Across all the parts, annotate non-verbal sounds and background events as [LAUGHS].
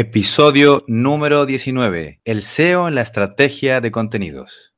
Episodio número 19. El SEO en la estrategia de contenidos.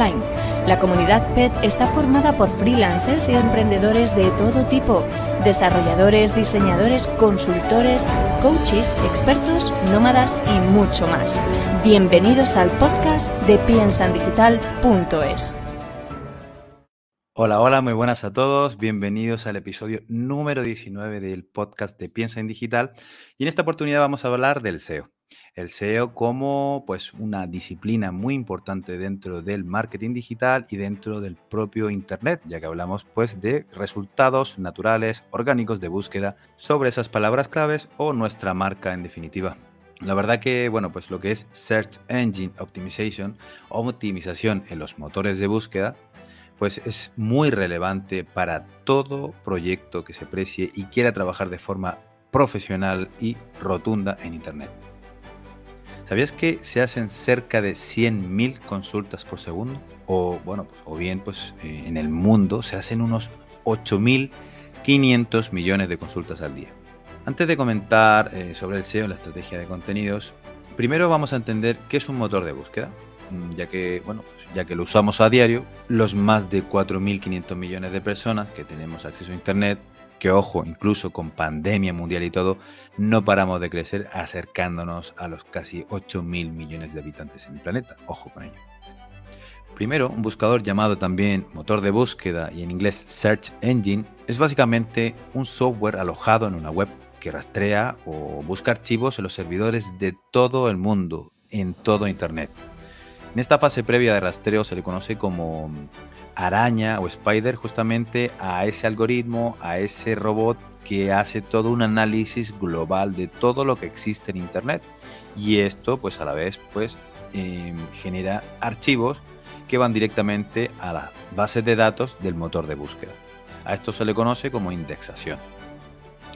La comunidad PET está formada por freelancers y emprendedores de todo tipo, desarrolladores, diseñadores, consultores, coaches, expertos, nómadas y mucho más. Bienvenidos al podcast de piensandigital.es. Hola, hola, muy buenas a todos. Bienvenidos al episodio número 19 del podcast de Piensa en Digital. Y en esta oportunidad vamos a hablar del SEO el SEO como pues una disciplina muy importante dentro del marketing digital y dentro del propio internet, ya que hablamos pues de resultados naturales, orgánicos de búsqueda sobre esas palabras claves o nuestra marca en definitiva. La verdad que, bueno, pues lo que es Search Engine Optimization o optimización en los motores de búsqueda, pues es muy relevante para todo proyecto que se precie y quiera trabajar de forma profesional y rotunda en Internet. ¿Sabías que se hacen cerca de 100.000 consultas por segundo? O, bueno, o bien, pues eh, en el mundo se hacen unos 8.500 millones de consultas al día. Antes de comentar eh, sobre el SEO, la estrategia de contenidos, primero vamos a entender qué es un motor de búsqueda, mm, ya que, bueno, pues, ya que lo usamos a diario, los más de 4.500 millones de personas que tenemos acceso a Internet que ojo, incluso con pandemia mundial y todo, no paramos de crecer acercándonos a los casi 8 mil millones de habitantes en el planeta. Ojo con ello. Primero, un buscador llamado también motor de búsqueda y en inglés Search Engine es básicamente un software alojado en una web que rastrea o busca archivos en los servidores de todo el mundo, en todo Internet. En esta fase previa de rastreo se le conoce como araña o spider justamente a ese algoritmo, a ese robot que hace todo un análisis global de todo lo que existe en Internet. Y esto, pues a la vez, pues em, genera archivos que van directamente a la base de datos del motor de búsqueda. A esto se le conoce como indexación.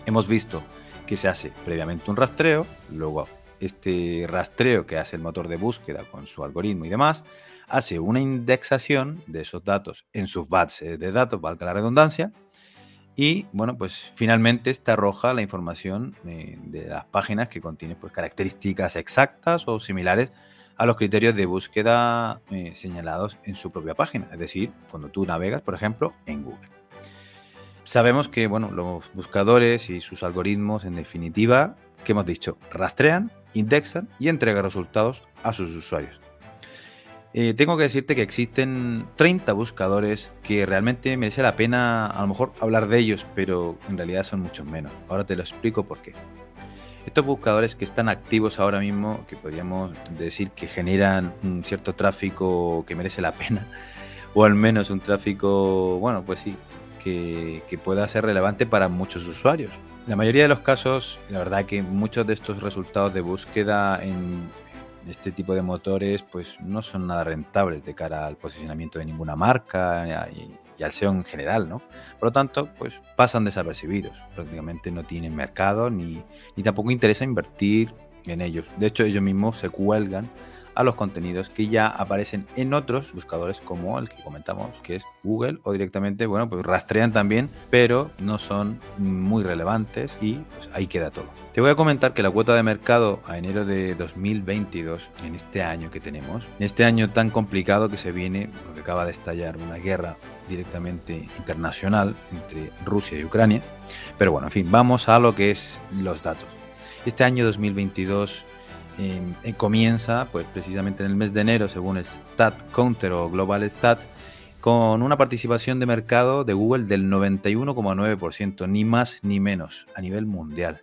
Hemos visto que se hace previamente un rastreo, luego este rastreo que hace el motor de búsqueda con su algoritmo y demás, hace una indexación de esos datos en sus bases de datos, valga la redundancia, y bueno, pues finalmente esta arroja la información eh, de las páginas que contienen pues, características exactas o similares a los criterios de búsqueda eh, señalados en su propia página, es decir, cuando tú navegas, por ejemplo, en Google. Sabemos que bueno, los buscadores y sus algoritmos, en definitiva, que hemos dicho, rastrean, indexan y entregan resultados a sus usuarios. Eh, tengo que decirte que existen 30 buscadores que realmente merece la pena a lo mejor hablar de ellos, pero en realidad son muchos menos. Ahora te lo explico por qué. Estos buscadores que están activos ahora mismo, que podríamos decir que generan un cierto tráfico que merece la pena, o al menos un tráfico, bueno, pues sí, que, que pueda ser relevante para muchos usuarios. La mayoría de los casos, la verdad que muchos de estos resultados de búsqueda en, este tipo de motores pues no son nada rentables de cara al posicionamiento de ninguna marca y, al SEO en general, ¿no? Por lo tanto, pues pasan desapercibidos, prácticamente no tienen mercado ni, ni tampoco interesa invertir en ellos. De hecho, ellos mismos se cuelgan a los contenidos que ya aparecen en otros buscadores como el que comentamos, que es Google, o directamente, bueno, pues rastrean también, pero no son muy relevantes y pues ahí queda todo. Te voy a comentar que la cuota de mercado a enero de 2022, en este año que tenemos, en este año tan complicado que se viene, porque acaba de estallar una guerra directamente internacional entre Rusia y Ucrania, pero bueno, en fin, vamos a lo que es los datos. Este año 2022 eh, comienza pues precisamente en el mes de enero, según el Stat Counter o Global Stat, con una participación de mercado de Google del 91,9%, ni más ni menos, a nivel mundial.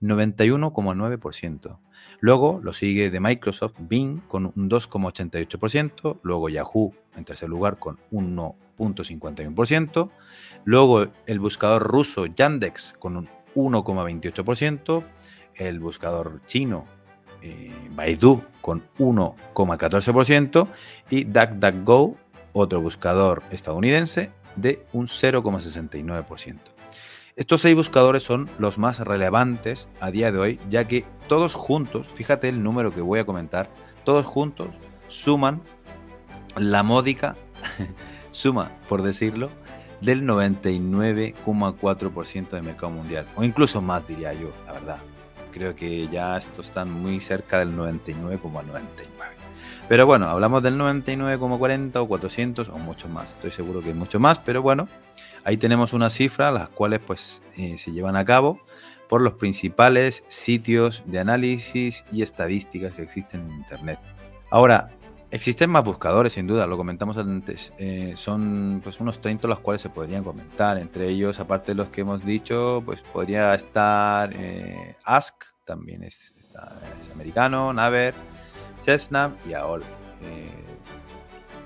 91,9%. Luego lo sigue de Microsoft Bing con un 2,88%, luego Yahoo en tercer lugar con 1,51%, luego el buscador ruso Yandex con un 1,28%, el buscador chino eh, Baidu con 1,14% y DuckDuckGo, otro buscador estadounidense, de un 0,69%. Estos seis buscadores son los más relevantes a día de hoy, ya que todos juntos, fíjate el número que voy a comentar, todos juntos suman la módica [LAUGHS] suma, por decirlo, del 99,4% del mercado mundial, o incluso más diría yo, la verdad. Creo que ya estos están muy cerca del 99,99. Pero bueno, hablamos del 99,40 o 400 o mucho más. Estoy seguro que hay mucho más, pero bueno, ahí tenemos una cifra, las cuales pues eh, se llevan a cabo por los principales sitios de análisis y estadísticas que existen en Internet. Ahora, Existen más buscadores, sin duda, lo comentamos antes. Eh, son pues unos 30 los cuales se podrían comentar. Entre ellos, aparte de los que hemos dicho, pues podría estar eh, Ask, también es, americano, Naver, Cessna y AOL. Eh,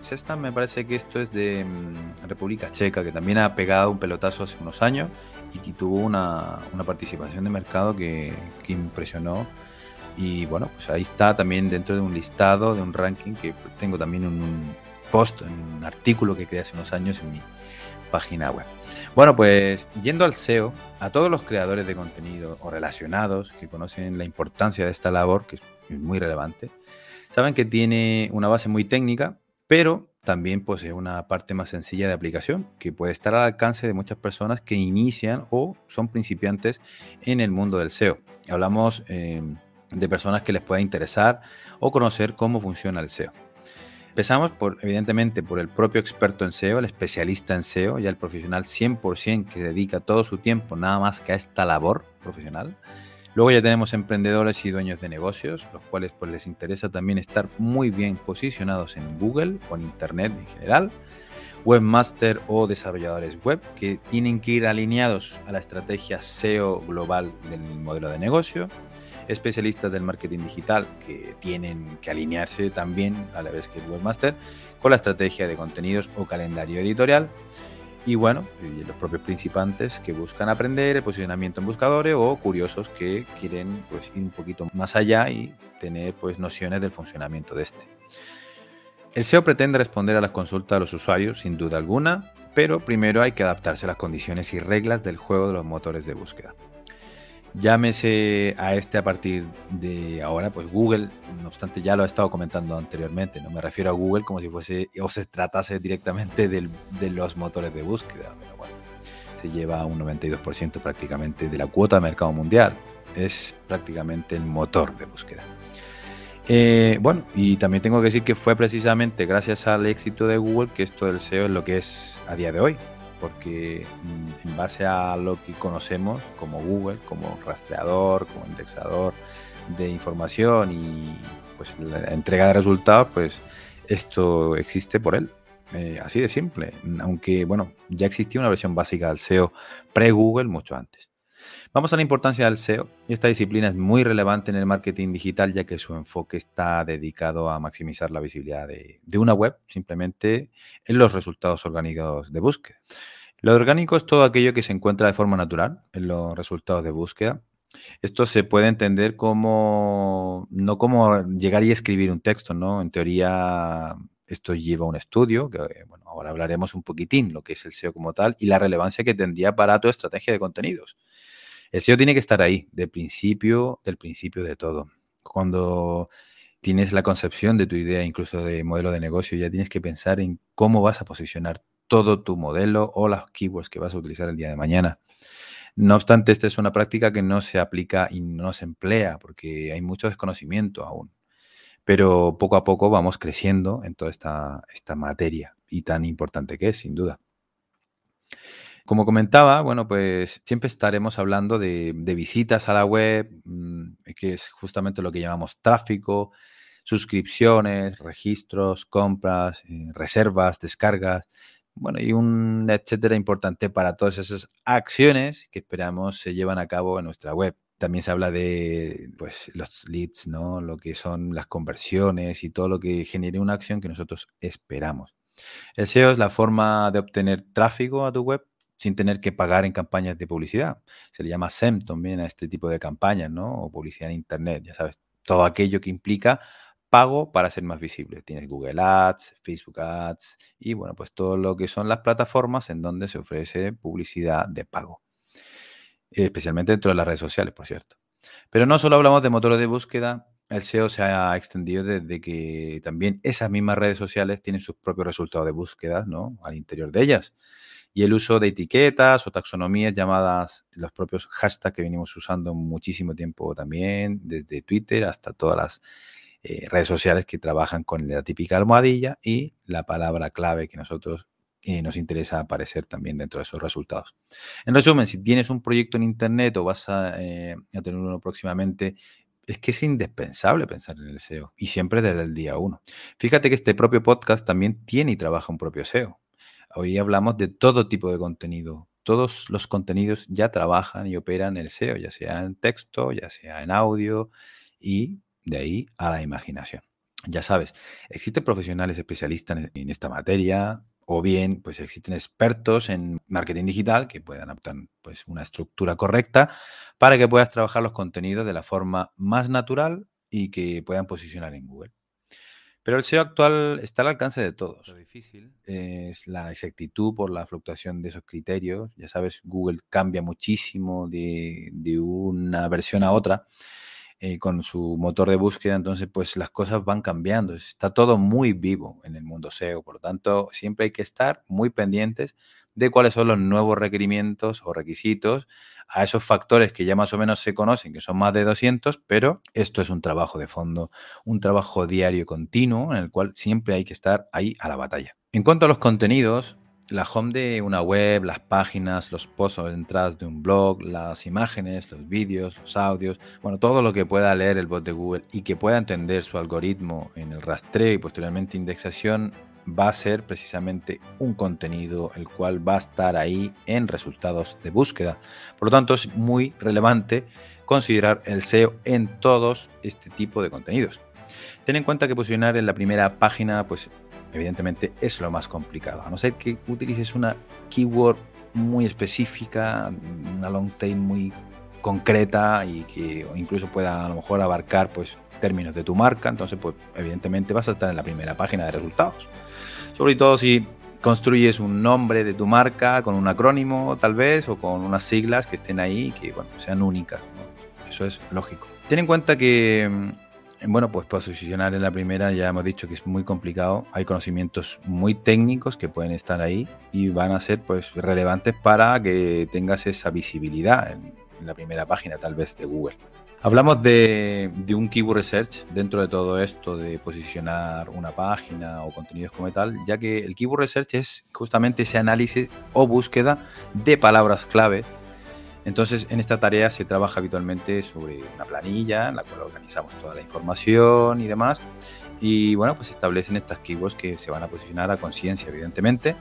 Cessna me parece que esto es de mm, República Checa, que también ha pegado un pelotazo hace unos años y que tuvo una, participación de mercado que, que impresionó y bueno, pues ahí está también dentro de un listado, de un ranking que tengo también un, post, un artículo que creé hace unos años en mi página web. Bueno, pues yendo al SEO, a todos los creadores de contenido o relacionados que conocen la importancia de esta labor, que es muy relevante, saben que tiene una base muy técnica, pero también posee una parte más sencilla de aplicación que puede estar al alcance de muchas personas que inician o son principiantes en el mundo del SEO. Hablamos eh, de personas que les pueda interesar o conocer cómo funciona el SEO. Empezamos por, evidentemente, por el propio experto en SEO, el especialista en SEO, ya el profesional 100% que dedica todo su tiempo nada más que a esta labor profesional. Luego ya tenemos emprendedores y dueños de negocios, los cuales pues les interesa también estar muy bien posicionados en Google o en Internet en general. Webmaster o desarrolladores web que tienen que ir alineados a la estrategia SEO global del modelo de negocio especialistas del marketing digital que tienen que alinearse también, a la vez que el webmaster, con la estrategia de contenidos o calendario editorial. Y bueno, los propios principantes que buscan aprender el posicionamiento en buscadores o curiosos que quieren pues, ir un poquito más allá y tener pues, nociones del funcionamiento de este. El SEO pretende responder a las consultas de los usuarios, sin duda alguna, pero primero hay que adaptarse a las condiciones y reglas del juego de los motores de búsqueda. Llámese a este a partir de ahora, pues Google, no obstante ya lo he estado comentando anteriormente, no me refiero a Google como si fuese o se tratase directamente de los motores de búsqueda, pero se lleva un 92% prácticamente de la cuota de mercado mundial, es prácticamente el motor de búsqueda. Eh, bueno, y también tengo que decir que fue precisamente gracias al éxito de Google que esto del SEO es lo que es a día de hoy porque mm, en base a lo que conocemos como Google, como rastreador, como indexador de información y pues la entrega de resultados, pues esto existe por él. Eh, así de simple. Aunque, bueno, ya existía una versión básica del SEO pre-Google mucho antes. Vamos a la importancia del SEO. Esta disciplina es muy relevante en el marketing digital ya que su enfoque está dedicado a maximizar la visibilidad de, una web simplemente en los resultados orgánicos de búsqueda. Lo orgánico es todo aquello que se encuentra de forma natural en los resultados de búsqueda. Esto se puede entender como, no como llegar y escribir un texto, ¿no? En teoría, esto lleva un estudio, que bueno, ahora hablaremos un poquitín lo que es el SEO como tal y la relevancia que tendría para tu estrategia de contenidos. El SEO tiene que estar ahí, del principio, del principio de todo. Cuando tienes la concepción de tu idea, incluso de modelo de negocio, ya tienes que pensar en cómo vas a posicionar todo tu modelo o las keywords que vas a utilizar el día de mañana. No obstante, esta es una práctica que no se aplica y no se emplea porque hay mucho desconocimiento aún. Pero poco a poco vamos creciendo en toda esta, esta materia y tan importante que es, sin duda. Como comentaba, bueno, pues siempre estaremos hablando de, visitas a la web, mm, que es justamente lo que llamamos tráfico, suscripciones, registros, compras, eh, reservas, descargas, bueno, y un etcétera importante para todas esas acciones que esperamos se llevan a cabo en nuestra web. También se habla de pues, los leads, ¿no? Lo que son las conversiones y todo lo que genere una acción que nosotros esperamos. El SEO es la forma de obtener tráfico a tu web sin tener que pagar en campañas de publicidad. Se le llama SEM también a este tipo de campañas, ¿no? O publicidad en Internet, ya sabes, todo aquello que implica pago para ser más visible. Tienes Google Ads, Facebook Ads y bueno, pues todo lo que son las plataformas en donde se ofrece publicidad de pago. Especialmente dentro de las redes sociales, por cierto. Pero no solo hablamos de motores de búsqueda, el SEO se ha extendido desde que también esas mismas redes sociales tienen sus propios resultados de búsqueda, ¿no? Al interior de ellas. Y el uso de etiquetas o taxonomías llamadas los propios hashtags que venimos usando muchísimo tiempo también, desde Twitter hasta todas las eh, redes sociales que trabajan con la típica almohadilla y la palabra clave que nosotros eh, nos interesa aparecer también dentro de esos resultados. En resumen, si tienes un proyecto en Internet o vas a, eh, tener uno próximamente, es que es indispensable pensar en el SEO y siempre desde el día uno. Fíjate que este propio podcast también tiene y trabaja un propio SEO. Hoy hablamos de todo tipo de contenido. Todos los contenidos ya trabajan y operan el SEO, ya sea en texto, ya sea en audio y de ahí a la imaginación. Ya sabes, existen profesionales especialistas en esta materia o bien pues existen expertos en marketing digital que puedan adaptar pues una estructura correcta para que puedas trabajar los contenidos de la forma más natural y que puedan posicionar en Google. Pero el SEO actual está al alcance de todos. Lo difícil es la exactitud por la fluctuación de esos criterios. Ya sabes, Google cambia muchísimo de, de una versión a otra. Eh, con su motor de búsqueda, entonces pues las cosas van cambiando. Está todo muy vivo en el mundo SEO, por lo tanto siempre hay que estar muy pendientes de cuáles son los nuevos requerimientos o requisitos a esos factores que ya más o menos se conocen, que son más de 200, pero esto es un trabajo de fondo, un trabajo diario continuo en el cual siempre hay que estar ahí a la batalla. En cuanto a los contenidos, la home de una web, las páginas, los posts o entradas de un blog, las imágenes, los vídeos, los audios, bueno, todo lo que pueda leer el bot de Google y que pueda entender su algoritmo en el rastreo y posteriormente indexación va a ser precisamente un contenido el cual va a estar ahí en resultados de búsqueda. Por lo tanto, es muy relevante considerar el SEO en todos este tipo de contenidos. Ten en cuenta que posicionar en la primera página pues evidentemente es lo más complicado. A no ser que utilices una keyword muy específica, una long tail muy concreta y que incluso pueda a lo mejor abarcar pues términos de tu marca, entonces pues evidentemente vas a estar en la primera página de resultados. Sobre todo si construyes un nombre de tu marca con un acrónimo tal vez o con unas siglas que estén ahí que bueno, sean únicas. Eso es lógico. Ten en cuenta que bueno, pues posicionar en la primera ya hemos dicho que es muy complicado. Hay conocimientos muy técnicos que pueden estar ahí y van a ser pues relevantes para que tengas esa visibilidad en, la primera página tal vez de Google. Hablamos de, de, un keyword research dentro de todo esto de posicionar una página o contenidos como tal, ya que el keyword research es justamente ese análisis o búsqueda de palabras clave entonces, en esta tarea se trabaja habitualmente sobre una planilla en la cual organizamos toda la información y demás. Y bueno, pues establecen estas keywords que se van a posicionar a conciencia, evidentemente.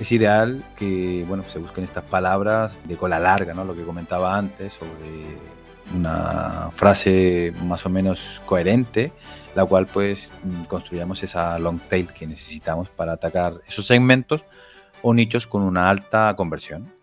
Es ideal que bueno, se busquen estas palabras de cola larga, ¿no? Lo que comentaba antes sobre una frase más o menos coherente, la cual pues construyamos esa long tail que necesitamos para atacar esos segmentos o nichos con una alta conversión.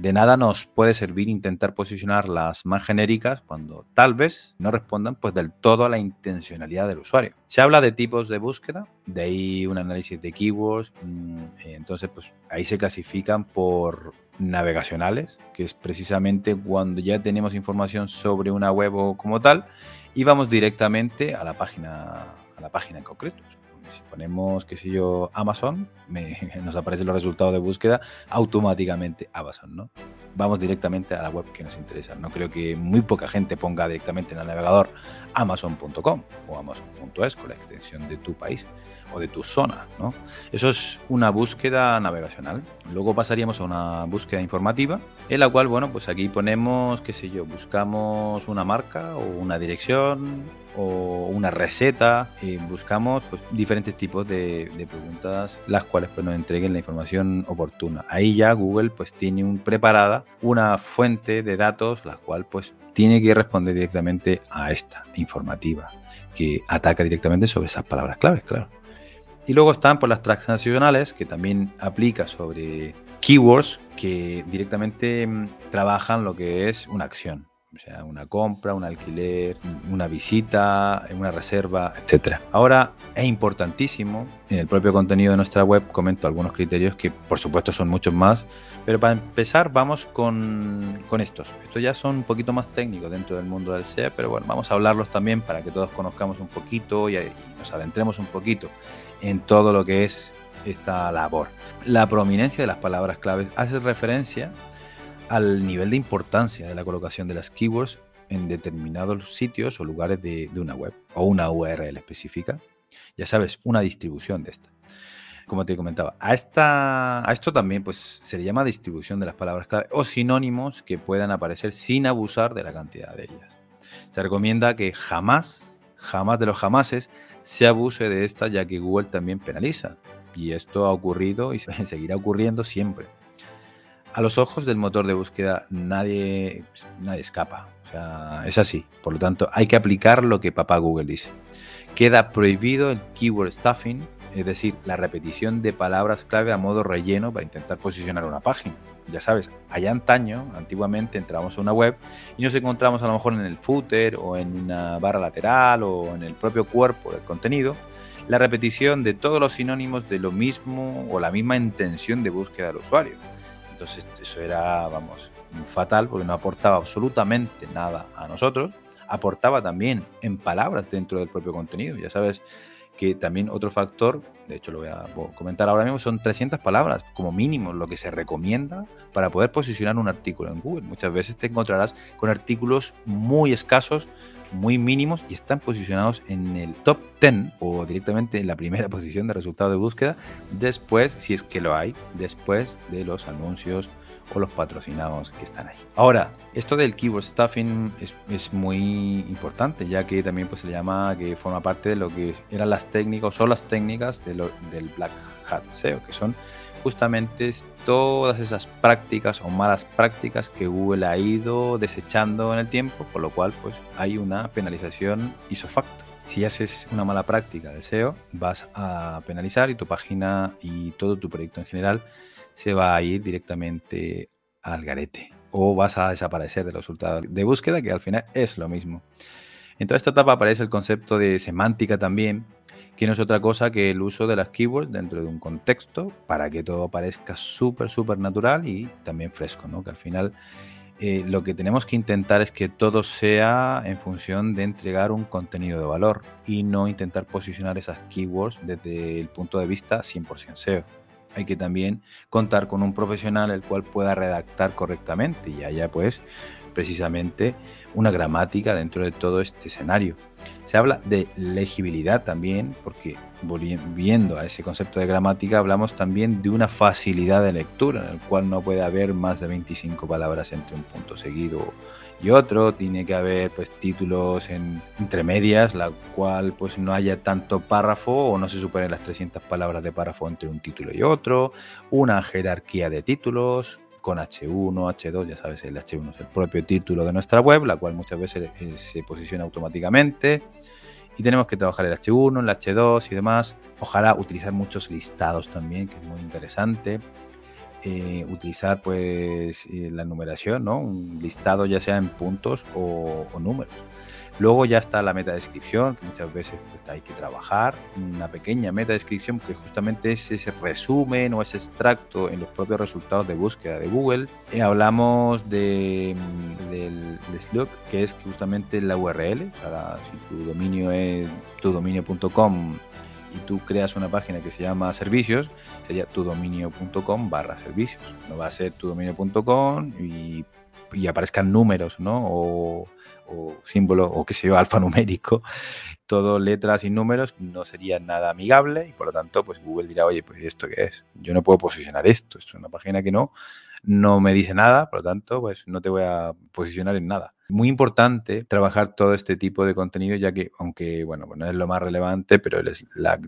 De nada nos puede servir intentar posicionar las más genéricas cuando tal vez no respondan pues del todo a la intencionalidad del usuario. Se habla de tipos de búsqueda, de ahí un análisis de keywords, mm, entonces pues ahí se clasifican por navegacionales, que es precisamente cuando ya tenemos información sobre una web o como tal y vamos directamente a la página a la página en concreto si ponemos, qué sé yo, Amazon, [LAUGHS] nos aparecen los resultados de búsqueda automáticamente Amazon, ¿no? Vamos directamente a la web que nos interesa. No creo que muy poca gente ponga directamente en el navegador amazon.com o amazon.es con la extensión de tu país o de tu zona, ¿no? Eso es una búsqueda navegacional. Luego pasaríamos a una búsqueda informativa, en la cual, bueno, pues aquí ponemos, qué sé yo, buscamos una marca o una dirección o una receta y buscamos pues, diferentes tipos de, preguntas las cuales pues, nos entreguen la información oportuna. Ahí ya Google pues tiene un, preparada una fuente de datos la cual pues tiene que responder directamente a esta informativa que ataca directamente sobre esas palabras claves, claro. Y luego están por pues, las transaccionales que también aplica sobre keywords que directamente mm, trabajan lo que es una acción. O sea, una compra, un alquiler, una visita, una reserva, etc. Ahora, es importantísimo, en el propio contenido de nuestra web comento algunos criterios que por supuesto son muchos más, pero para empezar vamos con, con estos. Estos ya son un poquito más técnicos dentro del mundo del SEA, pero bueno, vamos a hablarlos también para que todos conozcamos un poquito y, y nos adentremos un poquito en todo lo que es esta labor. La prominencia de las palabras claves hace referencia al nivel de importancia de la colocación de las keywords en determinados sitios o lugares de, una web o una URL específica. Ya sabes, una distribución de esta. Como te comentaba, a, esta, a esto también pues, se le llama distribución de las palabras clave o sinónimos que puedan aparecer sin abusar de la cantidad de ellas. Se recomienda que jamás, jamás de los jamases, se abuse de esta ya que Google también penaliza. Y esto ha ocurrido y [LAUGHS] seguirá ocurriendo siempre a los ojos del motor de búsqueda nadie, nadie escapa. O sea, es así. Por lo tanto, hay que aplicar lo que papá Google dice. Queda prohibido el keyword stuffing, es decir, la repetición de palabras clave a modo relleno para intentar posicionar una página. Ya sabes, allá antaño, antiguamente entramos a una web y nos encontramos a lo mejor en el footer o en una barra lateral o en el propio cuerpo del contenido la repetición de todos los sinónimos de lo mismo o la misma intención de búsqueda del usuario. Entonces eso era, vamos, fatal porque no aportaba absolutamente nada a nosotros. Aportaba también en palabras dentro del propio contenido. Ya sabes que también otro factor, de hecho lo voy a comentar ahora mismo, son 300 palabras como mínimo lo que se recomienda para poder posicionar un artículo en Google. Muchas veces te encontrarás con artículos muy escasos muy mínimos y están posicionados en el top 10 o directamente en la primera [LAUGHS] posición de resultado de búsqueda después, si es que lo hay, después de los anuncios o los patrocinados que están ahí. Ahora, esto del keyword stuffing es, muy importante, ya que también pues, se le llama que forma parte de lo que eran las técnicas o las técnicas de del Black Hat SEO, que son justamente todas esas prácticas o malas prácticas que Google ha ido desechando en el tiempo, por lo cual pues hay una penalización isofacto. Si haces una mala práctica de SEO, vas a penalizar y tu página y todo tu proyecto en general se va a ir directamente al garete o vas a desaparecer de los resultados de búsqueda, que al final es lo mismo. En toda esta etapa aparece el concepto de semántica también, que no es otra cosa que el uso de las keywords dentro de un contexto para que todo parezca súper, súper natural y también fresco, ¿no? Que al final eh, lo que tenemos que intentar es que todo sea en función de entregar un contenido de valor y no intentar posicionar esas keywords desde el punto de vista 100% SEO. Hay que también contar con un profesional el cual pueda redactar correctamente y haya pues precisamente una gramática dentro de todo este escenario. Se habla de legibilidad también, porque volviendo a ese concepto de gramática, hablamos también de una facilidad de lectura, en el cual no puede haber más de 25 palabras entre un punto seguido y otro, tiene que haber pues títulos en, entre medias, la cual pues no haya tanto párrafo o no se superen las 300 palabras de párrafo entre un título y otro, una jerarquía de títulos, con H1, H2, ya sabes, el H1 es el propio título de nuestra web, la cual muchas veces eh, se posiciona automáticamente. Y tenemos que trabajar el H1, el H2 y demás. Ojalá utilizar muchos listados también, que es muy interesante. Eh, utilizar pues eh, la numeración, ¿no? Un listado ya sea en puntos o, o números. Luego ya está la meta descripción, que muchas veces pues, hay que trabajar, una pequeña meta descripción que justamente es ese resumen o ese extracto en los propios resultados de búsqueda de Google. Eh, hablamos de, mm, del, slug, que es justamente la URL, o sea, si tu dominio es tudominio.com y tú creas una página que se llama servicios, sería tudominio.com barra servicios. No va a ser tudominio.com y, y aparezcan números, ¿no? O símbolo o qué sé yo, [LAUGHS] alfanumérico, todo letras y números, no sería nada amigable y por lo tanto, pues Google dirá, oye, pues ¿esto qué es? Yo no puedo posicionar esto, esto es una página que no, no me dice nada, por lo tanto, pues no te voy a posicionar en nada. Muy importante trabajar todo este tipo de contenido, ya que, aunque, bueno, no es lo más relevante, pero el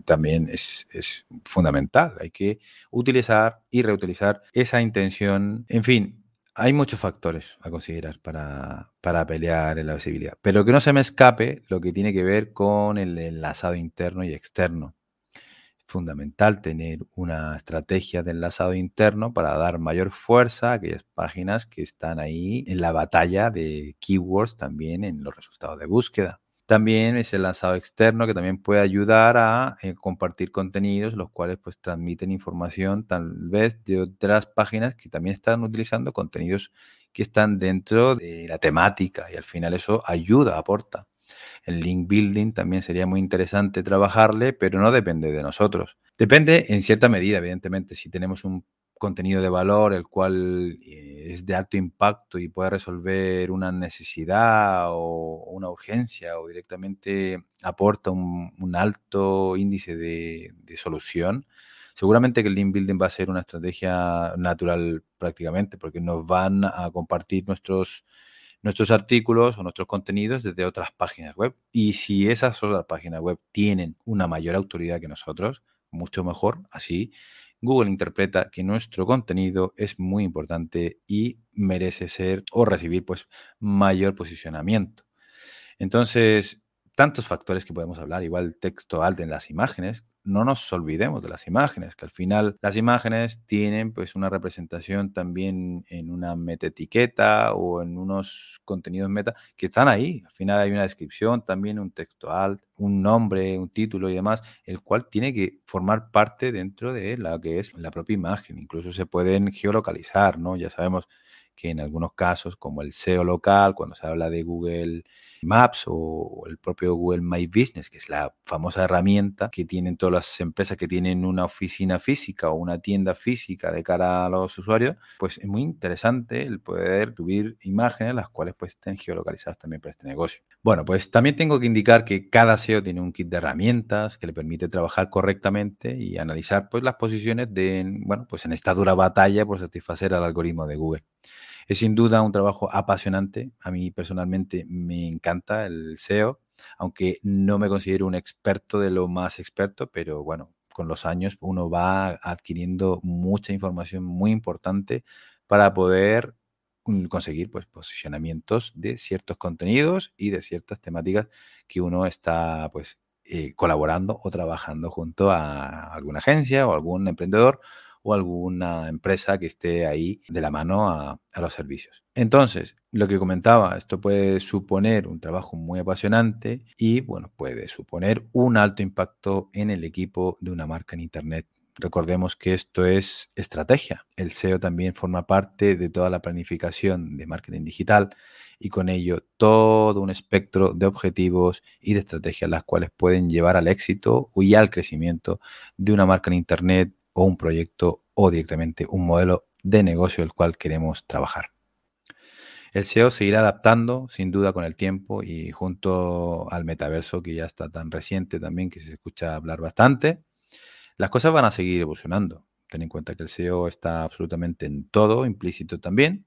también es, es fundamental. Hay que utilizar y reutilizar esa intención. En fin, hay muchos factores a considerar para, pelear en la visibilidad, pero que no se me escape lo que tiene que ver con el enlazado interno y externo. fundamental tener una estrategia de enlazado interno para dar mayor fuerza a aquellas páginas que están ahí en la batalla de keywords también en los resultados de búsqueda. También es el lanzado externo que también puede ayudar a eh, compartir contenidos, los cuales pues transmiten información tal vez de otras páginas que también están utilizando contenidos que están dentro de la temática y al final eso ayuda, aporta. El link building también sería muy interesante trabajarle, pero no depende de nosotros. Depende en cierta medida, evidentemente, si tenemos un contenido de valor, el cual eh, es de alto impacto y puede resolver una necesidad o una urgencia o directamente aporta un, alto índice de, de, solución, seguramente que el link building va a ser una estrategia natural prácticamente porque nos van a compartir nuestros nuestros artículos o nuestros contenidos desde otras páginas web. Y si esas otras páginas web tienen una mayor autoridad que nosotros, mucho mejor. Así, Google interpreta que nuestro contenido es muy importante y merece ser o recibir pues mayor posicionamiento. Entonces, tantos factores que podemos hablar, igual texto alto en las imágenes, no nos olvidemos de las imágenes, que al final las imágenes tienen pues una representación también en una meta etiqueta o en unos contenidos meta que están ahí. Al final hay una descripción, también un texto alt, un nombre, un título y demás, el cual tiene que formar parte dentro de la que es la propia imagen. Incluso se pueden geolocalizar, ¿no? Ya sabemos que en algunos casos, como el SEO local, cuando se habla de Google Maps o el propio Google My Business, que es la famosa herramienta que tienen todas las empresas que tienen una oficina física o una tienda física de cara a los usuarios, pues es muy interesante el poder subir imágenes las cuales pues estén geolocalizadas también para este negocio. Bueno, pues también tengo que indicar que cada SEO tiene un kit de herramientas que le permite trabajar correctamente y analizar pues las posiciones de, bueno, pues en esta dura batalla por satisfacer al algoritmo de Google. Es sin duda un trabajo apasionante. A mí personalmente me encanta el SEO, aunque no me considero un experto de lo más experto, pero bueno, con los años uno va adquiriendo mucha información muy importante para poder conseguir pues, posicionamientos de ciertos contenidos y de ciertas temáticas que uno está pues, eh, colaborando o trabajando junto a alguna agencia o algún emprendedor o alguna empresa que esté ahí de la mano a, los servicios. Entonces, lo que comentaba, esto puede suponer un trabajo muy apasionante y, bueno, puede suponer un alto impacto en el equipo de una marca en Internet. Recordemos que esto es estrategia. El SEO también forma parte de toda la planificación de marketing digital y con ello todo un espectro de objetivos y de estrategias las cuales pueden llevar al éxito y al crecimiento de una marca en Internet o un proyecto o directamente un modelo de negocio el cual queremos trabajar. El SEO seguirá adaptando sin duda con el tiempo y junto al metaverso que ya está tan reciente también que se escucha hablar bastante, las cosas van a seguir evolucionando. Ten en cuenta que el SEO está absolutamente en todo, implícito también.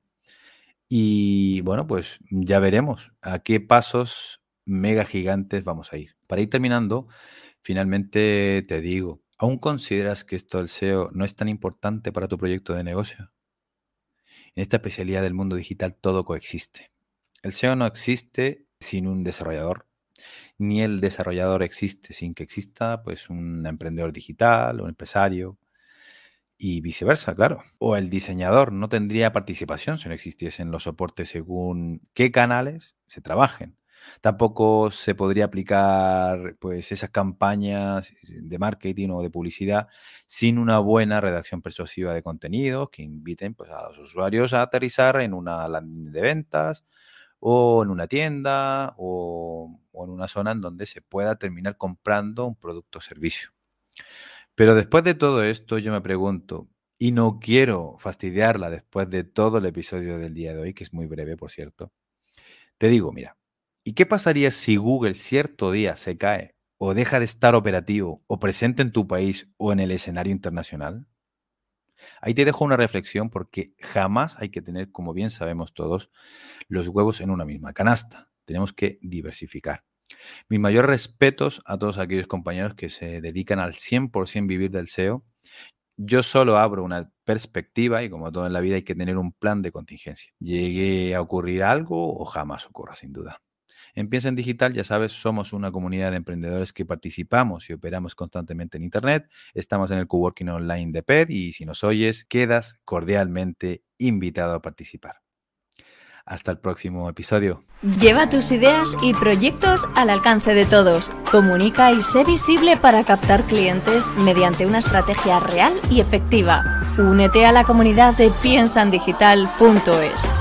Y bueno, pues ya veremos a qué pasos mega gigantes vamos a ir. Para ir terminando, finalmente te digo, ¿Aún consideras que esto del SEO no es tan importante para tu proyecto de negocio? En esta especialidad del mundo digital todo coexiste. El SEO no existe sin un desarrollador, ni el desarrollador existe sin que exista pues un emprendedor digital, un empresario y viceversa, claro. O el diseñador no tendría participación si no existiesen los soportes según qué canales se trabajen. Tampoco se podría aplicar pues esas campañas de marketing o de publicidad sin una buena redacción persuasiva de contenidos que inviten pues, a los usuarios a aterrizar en una landing de ventas o en una tienda o, o en una zona en donde se pueda terminar comprando un producto o servicio. Pero después de todo esto yo me pregunto, y no quiero fastidiarla después de todo el episodio del día de hoy, que es muy breve, por cierto, te digo, mira, ¿Y qué pasaría si Google cierto día se cae o deja de estar operativo o presente en tu país o en el escenario internacional? Ahí te dejo una reflexión porque jamás hay que tener, como bien sabemos todos, los huevos en una misma canasta. Tenemos que diversificar. Mis mayores respetos a todos aquellos compañeros que se dedican al 100% vivir del SEO. Yo solo abro una perspectiva y como todo en la vida hay que tener un plan de contingencia. Llegue a ocurrir algo o jamás ocurra, sin duda. En Piensa en Digital, ya sabes, somos una comunidad de emprendedores que participamos y operamos constantemente en Internet. Estamos en el coworking online de PED y si nos oyes, quedas cordialmente invitado a participar. Hasta el próximo episodio. Lleva tus ideas y proyectos al alcance de todos. Comunica y sé visible para captar clientes mediante una estrategia real y efectiva. Únete a la comunidad de piensandigital.es.